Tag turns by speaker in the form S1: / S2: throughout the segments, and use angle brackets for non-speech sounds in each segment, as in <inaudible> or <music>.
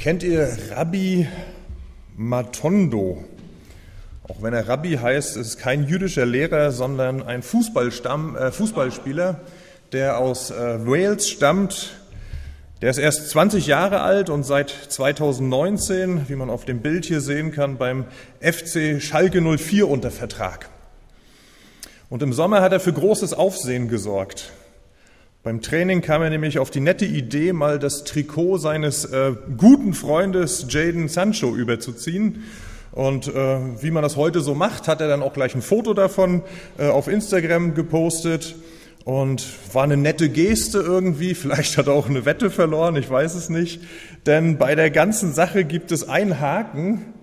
S1: Kennt ihr Rabbi Matondo? Auch wenn er Rabbi heißt, ist es kein jüdischer Lehrer, sondern ein Fußballstamm, äh, Fußballspieler, der aus äh, Wales stammt. Der ist erst 20 Jahre alt und seit 2019, wie man auf dem Bild hier sehen kann, beim FC Schalke 04 unter Vertrag. Und im Sommer hat er für großes Aufsehen gesorgt. Beim Training kam er nämlich auf die nette Idee, mal das Trikot seines äh, guten Freundes Jaden Sancho überzuziehen. Und äh, wie man das heute so macht, hat er dann auch gleich ein Foto davon äh, auf Instagram gepostet. Und war eine nette Geste irgendwie. <laughs> Vielleicht hat er auch eine Wette verloren, ich weiß es nicht. Denn bei der ganzen Sache gibt es einen Haken,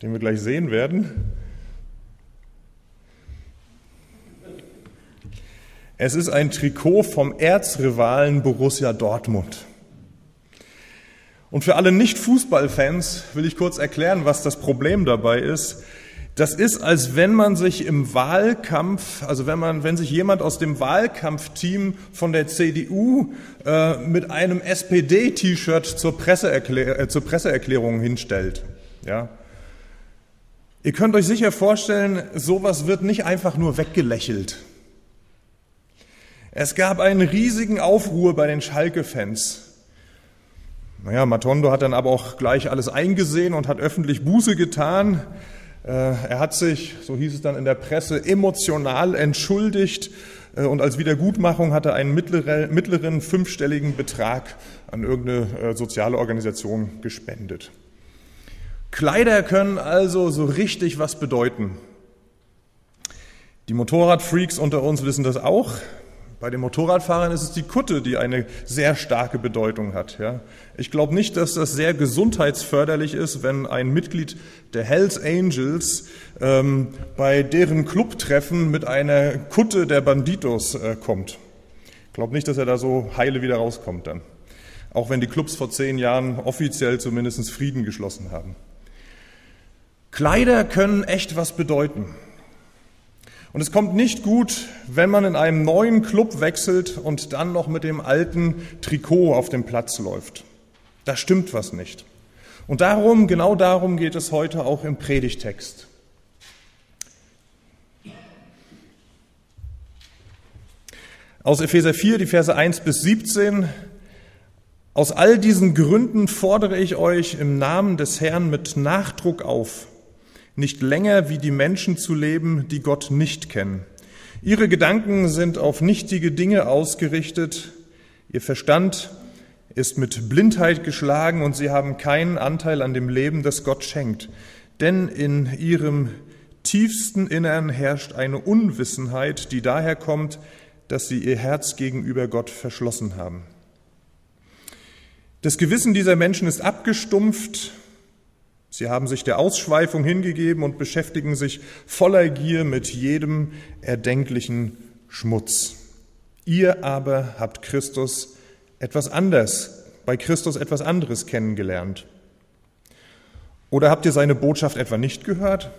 S1: den wir gleich sehen werden. Es ist ein Trikot vom Erzrivalen Borussia Dortmund. Und für alle Nicht-Fußballfans will ich kurz erklären, was das Problem dabei ist. Das ist, als wenn man sich im Wahlkampf, also wenn man, wenn sich jemand aus dem Wahlkampfteam von der CDU äh, mit einem SPD-T-Shirt zur, Presseerklär äh, zur Presseerklärung hinstellt. Ja. Ihr könnt euch sicher vorstellen, sowas wird nicht einfach nur weggelächelt. Es gab einen riesigen Aufruhr bei den Schalke-Fans. Naja, Matondo hat dann aber auch gleich alles eingesehen und hat öffentlich Buße getan. Äh, er hat sich, so hieß es dann in der Presse, emotional entschuldigt äh, und als Wiedergutmachung hat er einen mittleren, fünfstelligen Betrag an irgendeine äh, soziale Organisation gespendet. Kleider können also so richtig was bedeuten. Die Motorradfreaks unter uns wissen das auch. Bei den Motorradfahrern ist es die Kutte, die eine sehr starke Bedeutung hat. Ja. Ich glaube nicht, dass das sehr gesundheitsförderlich ist, wenn ein Mitglied der Hells Angels ähm, bei deren Clubtreffen mit einer Kutte der Banditos äh, kommt. Ich glaube nicht, dass er da so heile wieder rauskommt dann. Auch wenn die Clubs vor zehn Jahren offiziell zumindest Frieden geschlossen haben. Kleider können echt was bedeuten. Und es kommt nicht gut, wenn man in einem neuen Club wechselt und dann noch mit dem alten Trikot auf dem Platz läuft. Da stimmt was nicht. Und darum, genau darum geht es heute auch im Predigtext. Aus Epheser 4, die Verse 1 bis 17. Aus all diesen Gründen fordere ich euch im Namen des Herrn mit Nachdruck auf, nicht länger wie die Menschen zu leben, die Gott nicht kennen. Ihre Gedanken sind auf nichtige Dinge ausgerichtet, ihr Verstand ist mit Blindheit geschlagen und sie haben keinen Anteil an dem Leben, das Gott schenkt. Denn in ihrem tiefsten Innern herrscht eine Unwissenheit, die daher kommt, dass sie ihr Herz gegenüber Gott verschlossen haben. Das Gewissen dieser Menschen ist abgestumpft Sie haben sich der Ausschweifung hingegeben und beschäftigen sich voller Gier mit jedem erdenklichen Schmutz. Ihr aber habt Christus etwas anders, bei Christus etwas anderes kennengelernt. Oder habt ihr seine Botschaft etwa nicht gehört?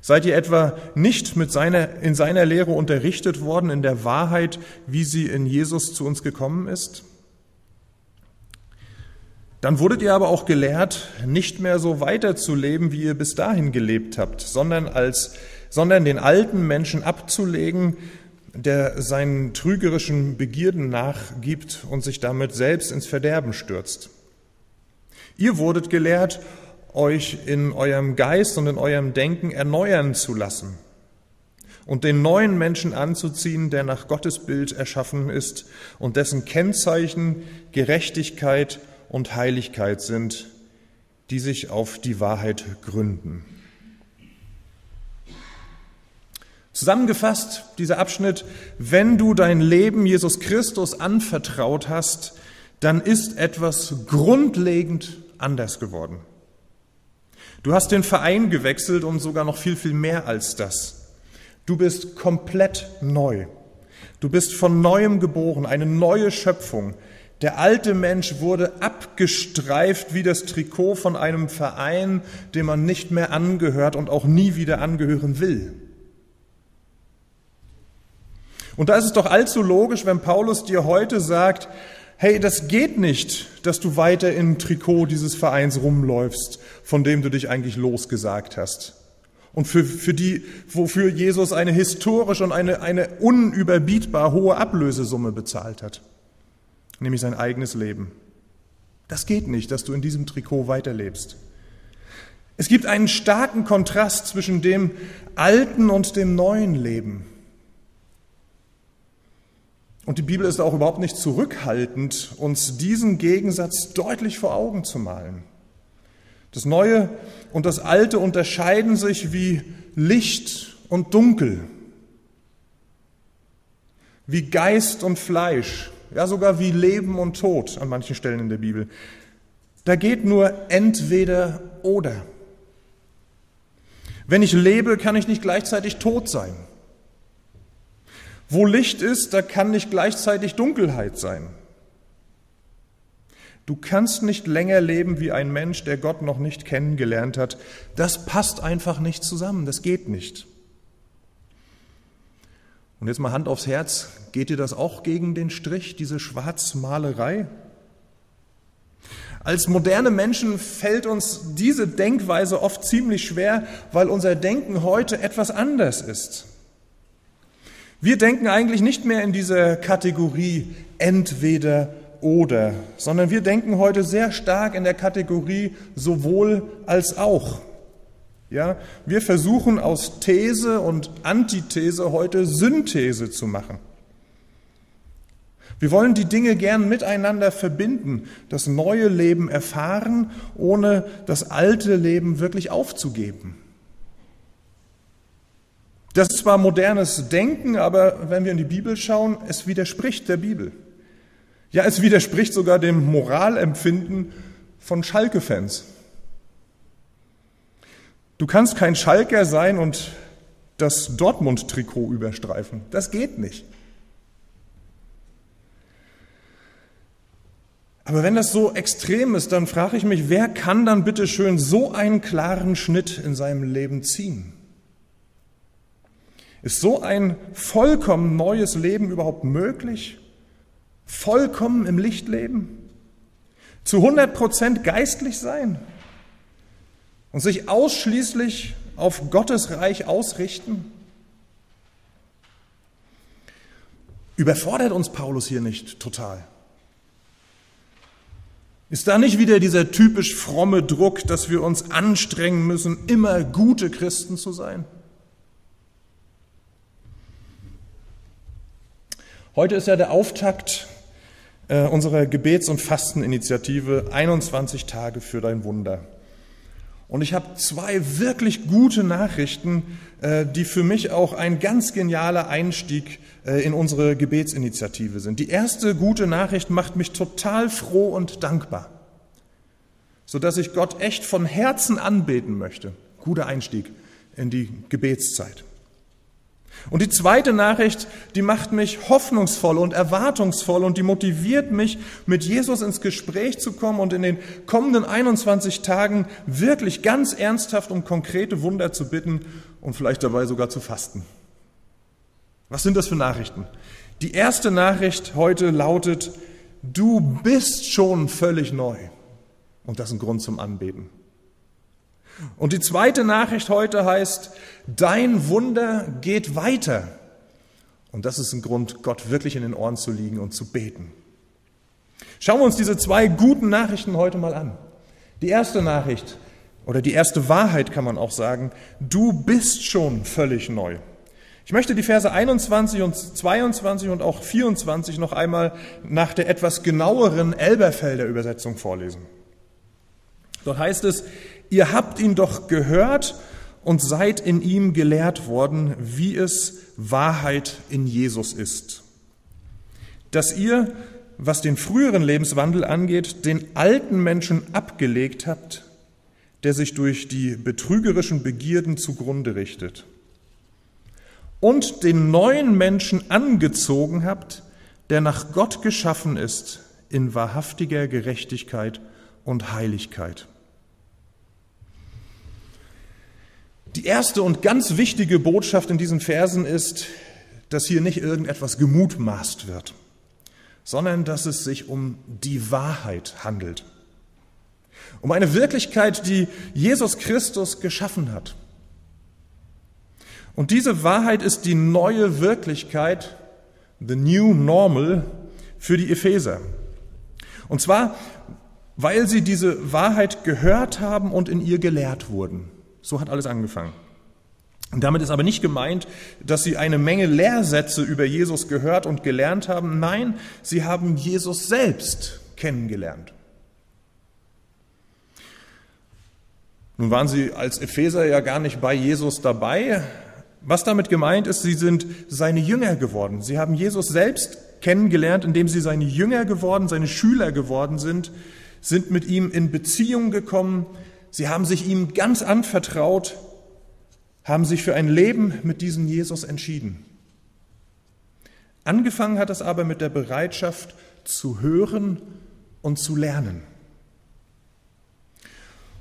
S1: Seid ihr etwa nicht mit seiner, in seiner Lehre unterrichtet worden in der Wahrheit, wie sie in Jesus zu uns gekommen ist? Dann wurdet ihr aber auch gelehrt, nicht mehr so weiterzuleben, wie ihr bis dahin gelebt habt, sondern als, sondern den alten Menschen abzulegen, der seinen trügerischen Begierden nachgibt und sich damit selbst ins Verderben stürzt. Ihr wurdet gelehrt, euch in eurem Geist und in eurem Denken erneuern zu lassen und den neuen Menschen anzuziehen, der nach Gottes Bild erschaffen ist und dessen Kennzeichen Gerechtigkeit und Heiligkeit sind, die sich auf die Wahrheit gründen. Zusammengefasst, dieser Abschnitt, wenn du dein Leben Jesus Christus anvertraut hast, dann ist etwas grundlegend anders geworden. Du hast den Verein gewechselt und sogar noch viel, viel mehr als das. Du bist komplett neu. Du bist von neuem geboren, eine neue Schöpfung, der alte Mensch wurde abgestreift wie das Trikot von einem Verein, dem man nicht mehr angehört und auch nie wieder angehören will. Und da ist es doch allzu logisch, wenn Paulus dir heute sagt, hey, das geht nicht, dass du weiter im Trikot dieses Vereins rumläufst, von dem du dich eigentlich losgesagt hast. Und für, für die, wofür Jesus eine historisch und eine, eine unüberbietbar hohe Ablösesumme bezahlt hat. Nämlich sein eigenes Leben. Das geht nicht, dass du in diesem Trikot weiterlebst. Es gibt einen starken Kontrast zwischen dem alten und dem neuen Leben. Und die Bibel ist auch überhaupt nicht zurückhaltend, uns diesen Gegensatz deutlich vor Augen zu malen. Das Neue und das Alte unterscheiden sich wie Licht und Dunkel, wie Geist und Fleisch, ja sogar wie Leben und Tod an manchen Stellen in der Bibel. Da geht nur entweder oder. Wenn ich lebe, kann ich nicht gleichzeitig tot sein. Wo Licht ist, da kann nicht gleichzeitig Dunkelheit sein. Du kannst nicht länger leben wie ein Mensch, der Gott noch nicht kennengelernt hat. Das passt einfach nicht zusammen, das geht nicht. Und jetzt mal Hand aufs Herz, geht dir das auch gegen den Strich, diese Schwarzmalerei? Als moderne Menschen fällt uns diese Denkweise oft ziemlich schwer, weil unser Denken heute etwas anders ist. Wir denken eigentlich nicht mehr in dieser Kategorie entweder oder, sondern wir denken heute sehr stark in der Kategorie sowohl als auch. Ja, wir versuchen aus These und Antithese heute Synthese zu machen. Wir wollen die Dinge gern miteinander verbinden, das neue Leben erfahren, ohne das alte Leben wirklich aufzugeben. Das ist zwar modernes Denken, aber wenn wir in die Bibel schauen, es widerspricht der Bibel. Ja, es widerspricht sogar dem Moralempfinden von Schalke-Fans. Du kannst kein Schalker sein und das Dortmund-Trikot überstreifen. Das geht nicht. Aber wenn das so extrem ist, dann frage ich mich, wer kann dann bitte schön so einen klaren Schnitt in seinem Leben ziehen? Ist so ein vollkommen neues Leben überhaupt möglich? Vollkommen im Licht leben? Zu 100 Prozent geistlich sein? Und sich ausschließlich auf Gottes Reich ausrichten? Überfordert uns Paulus hier nicht total? Ist da nicht wieder dieser typisch fromme Druck, dass wir uns anstrengen müssen, immer gute Christen zu sein? Heute ist ja der Auftakt äh, unserer Gebets- und Fasteninitiative 21 Tage für dein Wunder. Und ich habe zwei wirklich gute Nachrichten, äh, die für mich auch ein ganz genialer Einstieg äh, in unsere Gebetsinitiative sind. Die erste gute Nachricht macht mich total froh und dankbar, sodass ich Gott echt von Herzen anbeten möchte. Guter Einstieg in die Gebetszeit. Und die zweite Nachricht, die macht mich hoffnungsvoll und erwartungsvoll und die motiviert mich, mit Jesus ins Gespräch zu kommen und in den kommenden 21 Tagen wirklich ganz ernsthaft um konkrete Wunder zu bitten und vielleicht dabei sogar zu fasten. Was sind das für Nachrichten? Die erste Nachricht heute lautet, du bist schon völlig neu. Und das ist ein Grund zum Anbeten. Und die zweite Nachricht heute heißt, dein Wunder geht weiter. Und das ist ein Grund, Gott wirklich in den Ohren zu liegen und zu beten. Schauen wir uns diese zwei guten Nachrichten heute mal an. Die erste Nachricht oder die erste Wahrheit kann man auch sagen, du bist schon völlig neu. Ich möchte die Verse 21 und 22 und auch 24 noch einmal nach der etwas genaueren Elberfelder Übersetzung vorlesen. Dort heißt es, Ihr habt ihn doch gehört und seid in ihm gelehrt worden, wie es Wahrheit in Jesus ist. Dass ihr, was den früheren Lebenswandel angeht, den alten Menschen abgelegt habt, der sich durch die betrügerischen Begierden zugrunde richtet. Und den neuen Menschen angezogen habt, der nach Gott geschaffen ist in wahrhaftiger Gerechtigkeit und Heiligkeit. Die erste und ganz wichtige Botschaft in diesen Versen ist, dass hier nicht irgendetwas gemutmaßt wird, sondern dass es sich um die Wahrheit handelt. Um eine Wirklichkeit, die Jesus Christus geschaffen hat. Und diese Wahrheit ist die neue Wirklichkeit, the new normal, für die Epheser. Und zwar, weil sie diese Wahrheit gehört haben und in ihr gelehrt wurden. So hat alles angefangen. Damit ist aber nicht gemeint, dass sie eine Menge Lehrsätze über Jesus gehört und gelernt haben. Nein, sie haben Jesus selbst kennengelernt. Nun waren sie als Epheser ja gar nicht bei Jesus dabei, was damit gemeint ist, sie sind seine Jünger geworden. Sie haben Jesus selbst kennengelernt, indem sie seine Jünger geworden, seine Schüler geworden sind, sind mit ihm in Beziehung gekommen. Sie haben sich ihm ganz anvertraut, haben sich für ein Leben mit diesem Jesus entschieden. Angefangen hat es aber mit der Bereitschaft zu hören und zu lernen.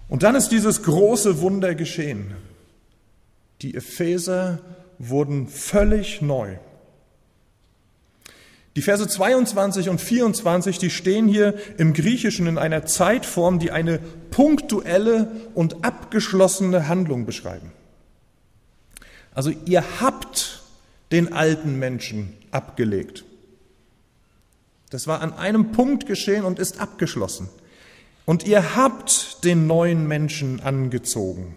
S1: Und dann ist dieses große Wunder geschehen. Die Epheser wurden völlig neu. Die Verse 22 und 24, die stehen hier im Griechischen in einer Zeitform, die eine punktuelle und abgeschlossene Handlung beschreiben. Also ihr habt den alten Menschen abgelegt. Das war an einem Punkt geschehen und ist abgeschlossen. Und ihr habt den neuen Menschen angezogen.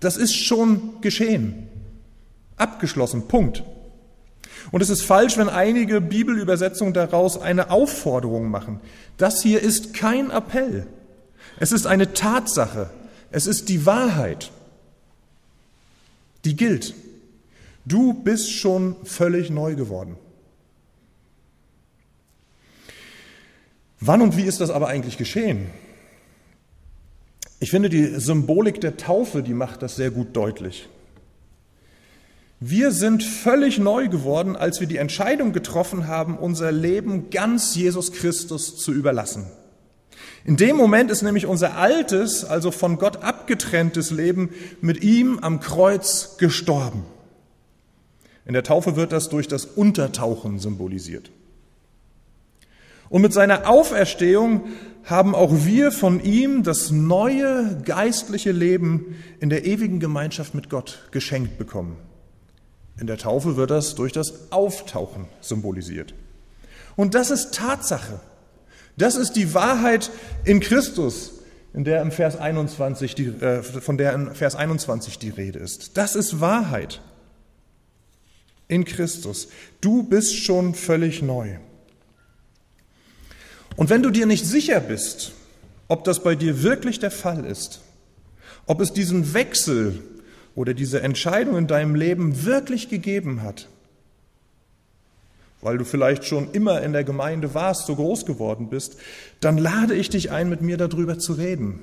S1: Das ist schon geschehen. Abgeschlossen. Punkt. Und es ist falsch, wenn einige Bibelübersetzungen daraus eine Aufforderung machen. Das hier ist kein Appell. Es ist eine Tatsache. Es ist die Wahrheit, die gilt. Du bist schon völlig neu geworden. Wann und wie ist das aber eigentlich geschehen? Ich finde, die Symbolik der Taufe, die macht das sehr gut deutlich. Wir sind völlig neu geworden, als wir die Entscheidung getroffen haben, unser Leben ganz Jesus Christus zu überlassen. In dem Moment ist nämlich unser altes, also von Gott abgetrenntes Leben mit ihm am Kreuz gestorben. In der Taufe wird das durch das Untertauchen symbolisiert. Und mit seiner Auferstehung haben auch wir von ihm das neue geistliche Leben in der ewigen Gemeinschaft mit Gott geschenkt bekommen. In der Taufe wird das durch das Auftauchen symbolisiert. Und das ist Tatsache. Das ist die Wahrheit in Christus, in der im Vers 21 die, äh, von der in Vers 21 die Rede ist. Das ist Wahrheit in Christus. Du bist schon völlig neu. Und wenn du dir nicht sicher bist, ob das bei dir wirklich der Fall ist, ob es diesen Wechsel oder diese Entscheidung in deinem Leben wirklich gegeben hat, weil du vielleicht schon immer in der Gemeinde warst, so groß geworden bist, dann lade ich dich ein, mit mir darüber zu reden.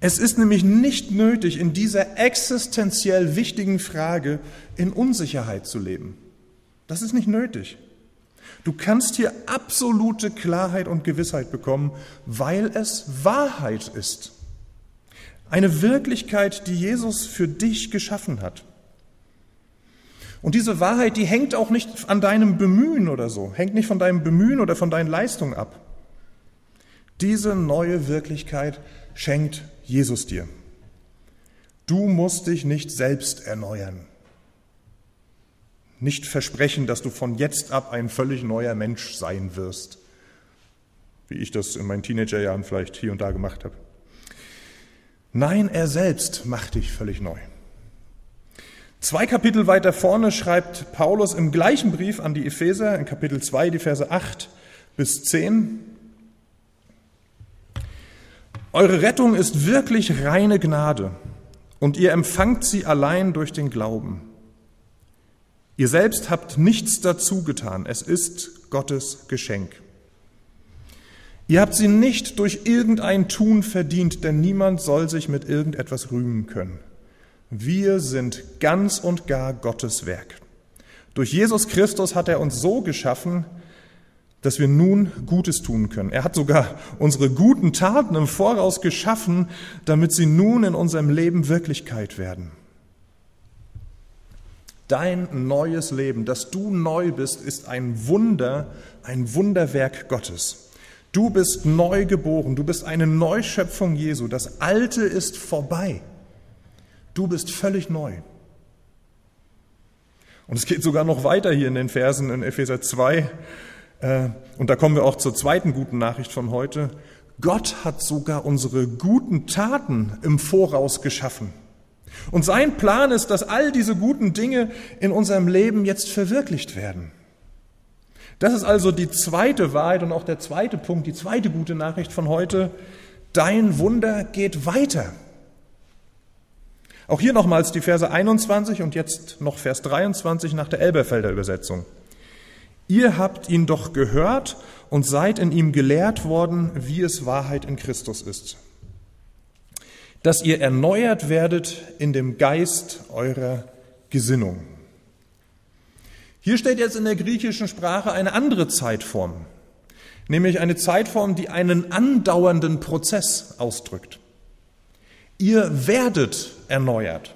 S1: Es ist nämlich nicht nötig, in dieser existenziell wichtigen Frage in Unsicherheit zu leben. Das ist nicht nötig. Du kannst hier absolute Klarheit und Gewissheit bekommen, weil es Wahrheit ist. Eine Wirklichkeit, die Jesus für dich geschaffen hat. Und diese Wahrheit, die hängt auch nicht an deinem Bemühen oder so, hängt nicht von deinem Bemühen oder von deinen Leistungen ab. Diese neue Wirklichkeit schenkt Jesus dir. Du musst dich nicht selbst erneuern nicht versprechen, dass du von jetzt ab ein völlig neuer Mensch sein wirst, wie ich das in meinen Teenagerjahren vielleicht hier und da gemacht habe. Nein, er selbst macht dich völlig neu. Zwei Kapitel weiter vorne schreibt Paulus im gleichen Brief an die Epheser, in Kapitel 2, die Verse 8 bis 10. Eure Rettung ist wirklich reine Gnade und ihr empfangt sie allein durch den Glauben. Ihr selbst habt nichts dazu getan. Es ist Gottes Geschenk. Ihr habt sie nicht durch irgendein Tun verdient, denn niemand soll sich mit irgendetwas rühmen können. Wir sind ganz und gar Gottes Werk. Durch Jesus Christus hat er uns so geschaffen, dass wir nun Gutes tun können. Er hat sogar unsere guten Taten im Voraus geschaffen, damit sie nun in unserem Leben Wirklichkeit werden. Dein neues Leben, dass du neu bist, ist ein Wunder, ein Wunderwerk Gottes. Du bist neu geboren, du bist eine Neuschöpfung Jesu. Das Alte ist vorbei. Du bist völlig neu. Und es geht sogar noch weiter hier in den Versen in Epheser 2. Äh, und da kommen wir auch zur zweiten guten Nachricht von heute. Gott hat sogar unsere guten Taten im Voraus geschaffen. Und sein Plan ist, dass all diese guten Dinge in unserem Leben jetzt verwirklicht werden. Das ist also die zweite Wahrheit und auch der zweite Punkt, die zweite gute Nachricht von heute. Dein Wunder geht weiter. Auch hier nochmals die Verse 21 und jetzt noch Vers 23 nach der Elberfelder Übersetzung. Ihr habt ihn doch gehört und seid in ihm gelehrt worden, wie es Wahrheit in Christus ist. Dass ihr erneuert werdet in dem Geist eurer Gesinnung. Hier steht jetzt in der griechischen Sprache eine andere Zeitform, nämlich eine Zeitform, die einen andauernden Prozess ausdrückt. Ihr werdet erneuert.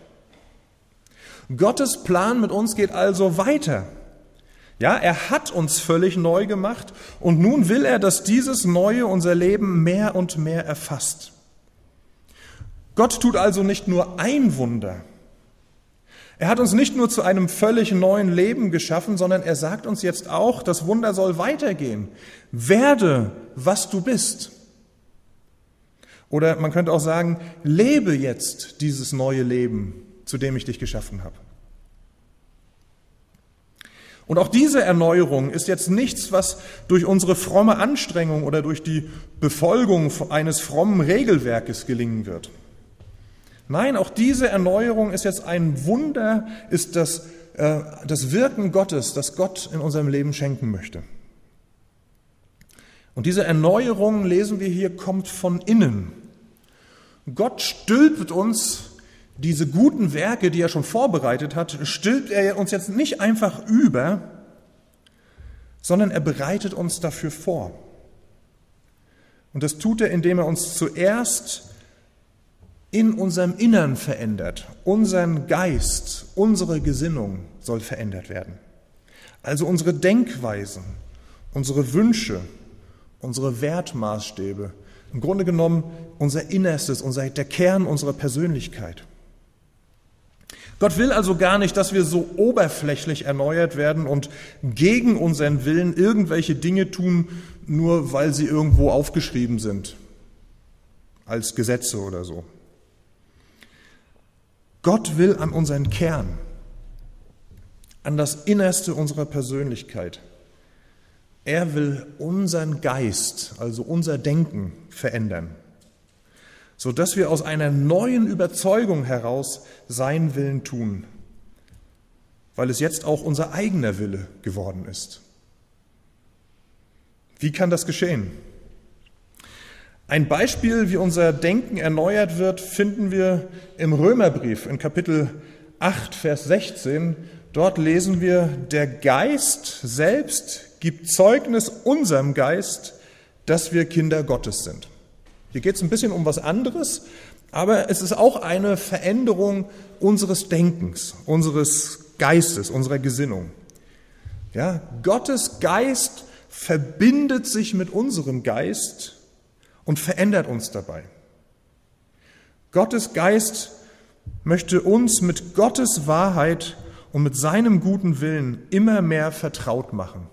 S1: Gottes Plan mit uns geht also weiter. Ja, er hat uns völlig neu gemacht und nun will er, dass dieses Neue unser Leben mehr und mehr erfasst. Gott tut also nicht nur ein Wunder. Er hat uns nicht nur zu einem völlig neuen Leben geschaffen, sondern er sagt uns jetzt auch, das Wunder soll weitergehen. Werde, was du bist. Oder man könnte auch sagen, lebe jetzt dieses neue Leben, zu dem ich dich geschaffen habe. Und auch diese Erneuerung ist jetzt nichts, was durch unsere fromme Anstrengung oder durch die Befolgung eines frommen Regelwerkes gelingen wird. Nein, auch diese Erneuerung ist jetzt ein Wunder, ist das, äh, das Wirken Gottes, das Gott in unserem Leben schenken möchte. Und diese Erneuerung, lesen wir hier, kommt von innen. Gott stülpt uns diese guten Werke, die er schon vorbereitet hat, stülpt er uns jetzt nicht einfach über, sondern er bereitet uns dafür vor. Und das tut er, indem er uns zuerst in unserem Innern verändert. Unseren Geist, unsere Gesinnung soll verändert werden. Also unsere Denkweisen, unsere Wünsche, unsere Wertmaßstäbe, im Grunde genommen unser Innerstes, unser, der Kern unserer Persönlichkeit. Gott will also gar nicht, dass wir so oberflächlich erneuert werden und gegen unseren Willen irgendwelche Dinge tun, nur weil sie irgendwo aufgeschrieben sind, als Gesetze oder so. Gott will an unseren Kern, an das Innerste unserer Persönlichkeit. Er will unseren Geist, also unser Denken verändern, sodass wir aus einer neuen Überzeugung heraus sein Willen tun, weil es jetzt auch unser eigener Wille geworden ist. Wie kann das geschehen? Ein Beispiel, wie unser Denken erneuert wird, finden wir im Römerbrief in Kapitel 8, Vers 16. Dort lesen wir, der Geist selbst gibt Zeugnis unserem Geist, dass wir Kinder Gottes sind. Hier geht es ein bisschen um was anderes, aber es ist auch eine Veränderung unseres Denkens, unseres Geistes, unserer Gesinnung. Ja, Gottes Geist verbindet sich mit unserem Geist und verändert uns dabei. Gottes Geist möchte uns mit Gottes Wahrheit und mit seinem guten Willen immer mehr vertraut machen.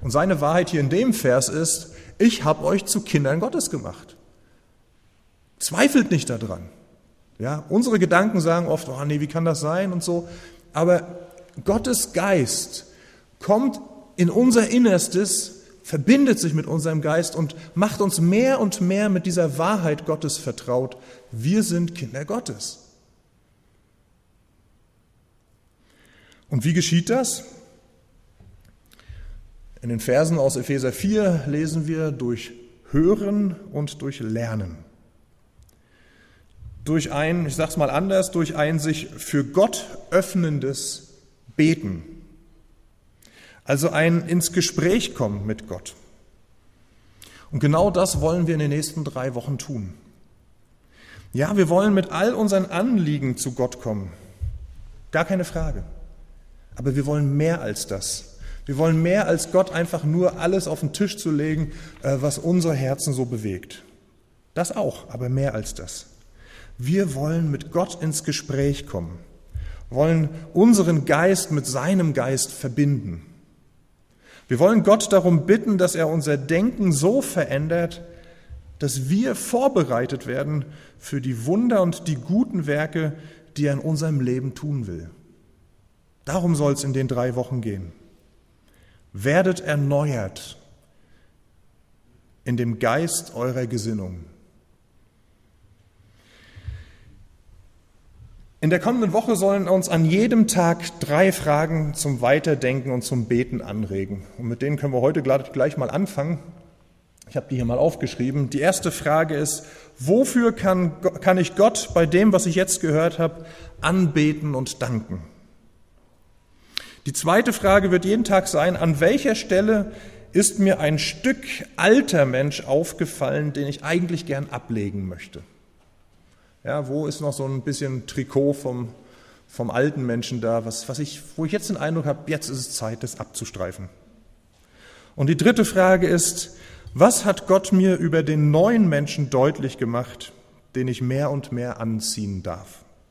S1: Und seine Wahrheit hier in dem Vers ist, ich habe euch zu Kindern Gottes gemacht. Zweifelt nicht daran. Ja, unsere Gedanken sagen oft, oh nee, wie kann das sein und so. Aber Gottes Geist kommt in unser Innerstes, verbindet sich mit unserem Geist und macht uns mehr und mehr mit dieser Wahrheit Gottes vertraut. Wir sind Kinder Gottes. Und wie geschieht das? In den Versen aus Epheser 4 lesen wir durch Hören und durch Lernen. Durch ein, ich sage es mal anders, durch ein sich für Gott öffnendes Beten. Also ein ins Gespräch kommen mit Gott. Und genau das wollen wir in den nächsten drei Wochen tun. Ja, wir wollen mit all unseren Anliegen zu Gott kommen. Gar keine Frage. Aber wir wollen mehr als das. Wir wollen mehr als Gott einfach nur alles auf den Tisch zu legen, äh, was unsere Herzen so bewegt. Das auch, aber mehr als das. Wir wollen mit Gott ins Gespräch kommen, wollen unseren Geist mit seinem Geist verbinden. Wir wollen Gott darum bitten, dass er unser Denken so verändert, dass wir vorbereitet werden für die Wunder und die guten Werke, die er in unserem Leben tun will. Darum soll es in den drei Wochen gehen. Werdet erneuert in dem Geist eurer Gesinnung. In der kommenden Woche sollen uns an jedem Tag drei Fragen zum Weiterdenken und zum Beten anregen. Und mit denen können wir heute gleich mal anfangen. Ich habe die hier mal aufgeschrieben. Die erste Frage ist, wofür kann, kann ich Gott bei dem, was ich jetzt gehört habe, anbeten und danken? Die zweite Frage wird jeden Tag sein, an welcher Stelle ist mir ein Stück alter Mensch aufgefallen, den ich eigentlich gern ablegen möchte? Ja, wo ist noch so ein bisschen Trikot vom, vom alten Menschen da, was, was ich, wo ich jetzt den Eindruck habe, jetzt ist es Zeit, das abzustreifen. Und die dritte Frage ist, was hat Gott mir über den neuen Menschen deutlich gemacht, den ich mehr und mehr anziehen darf?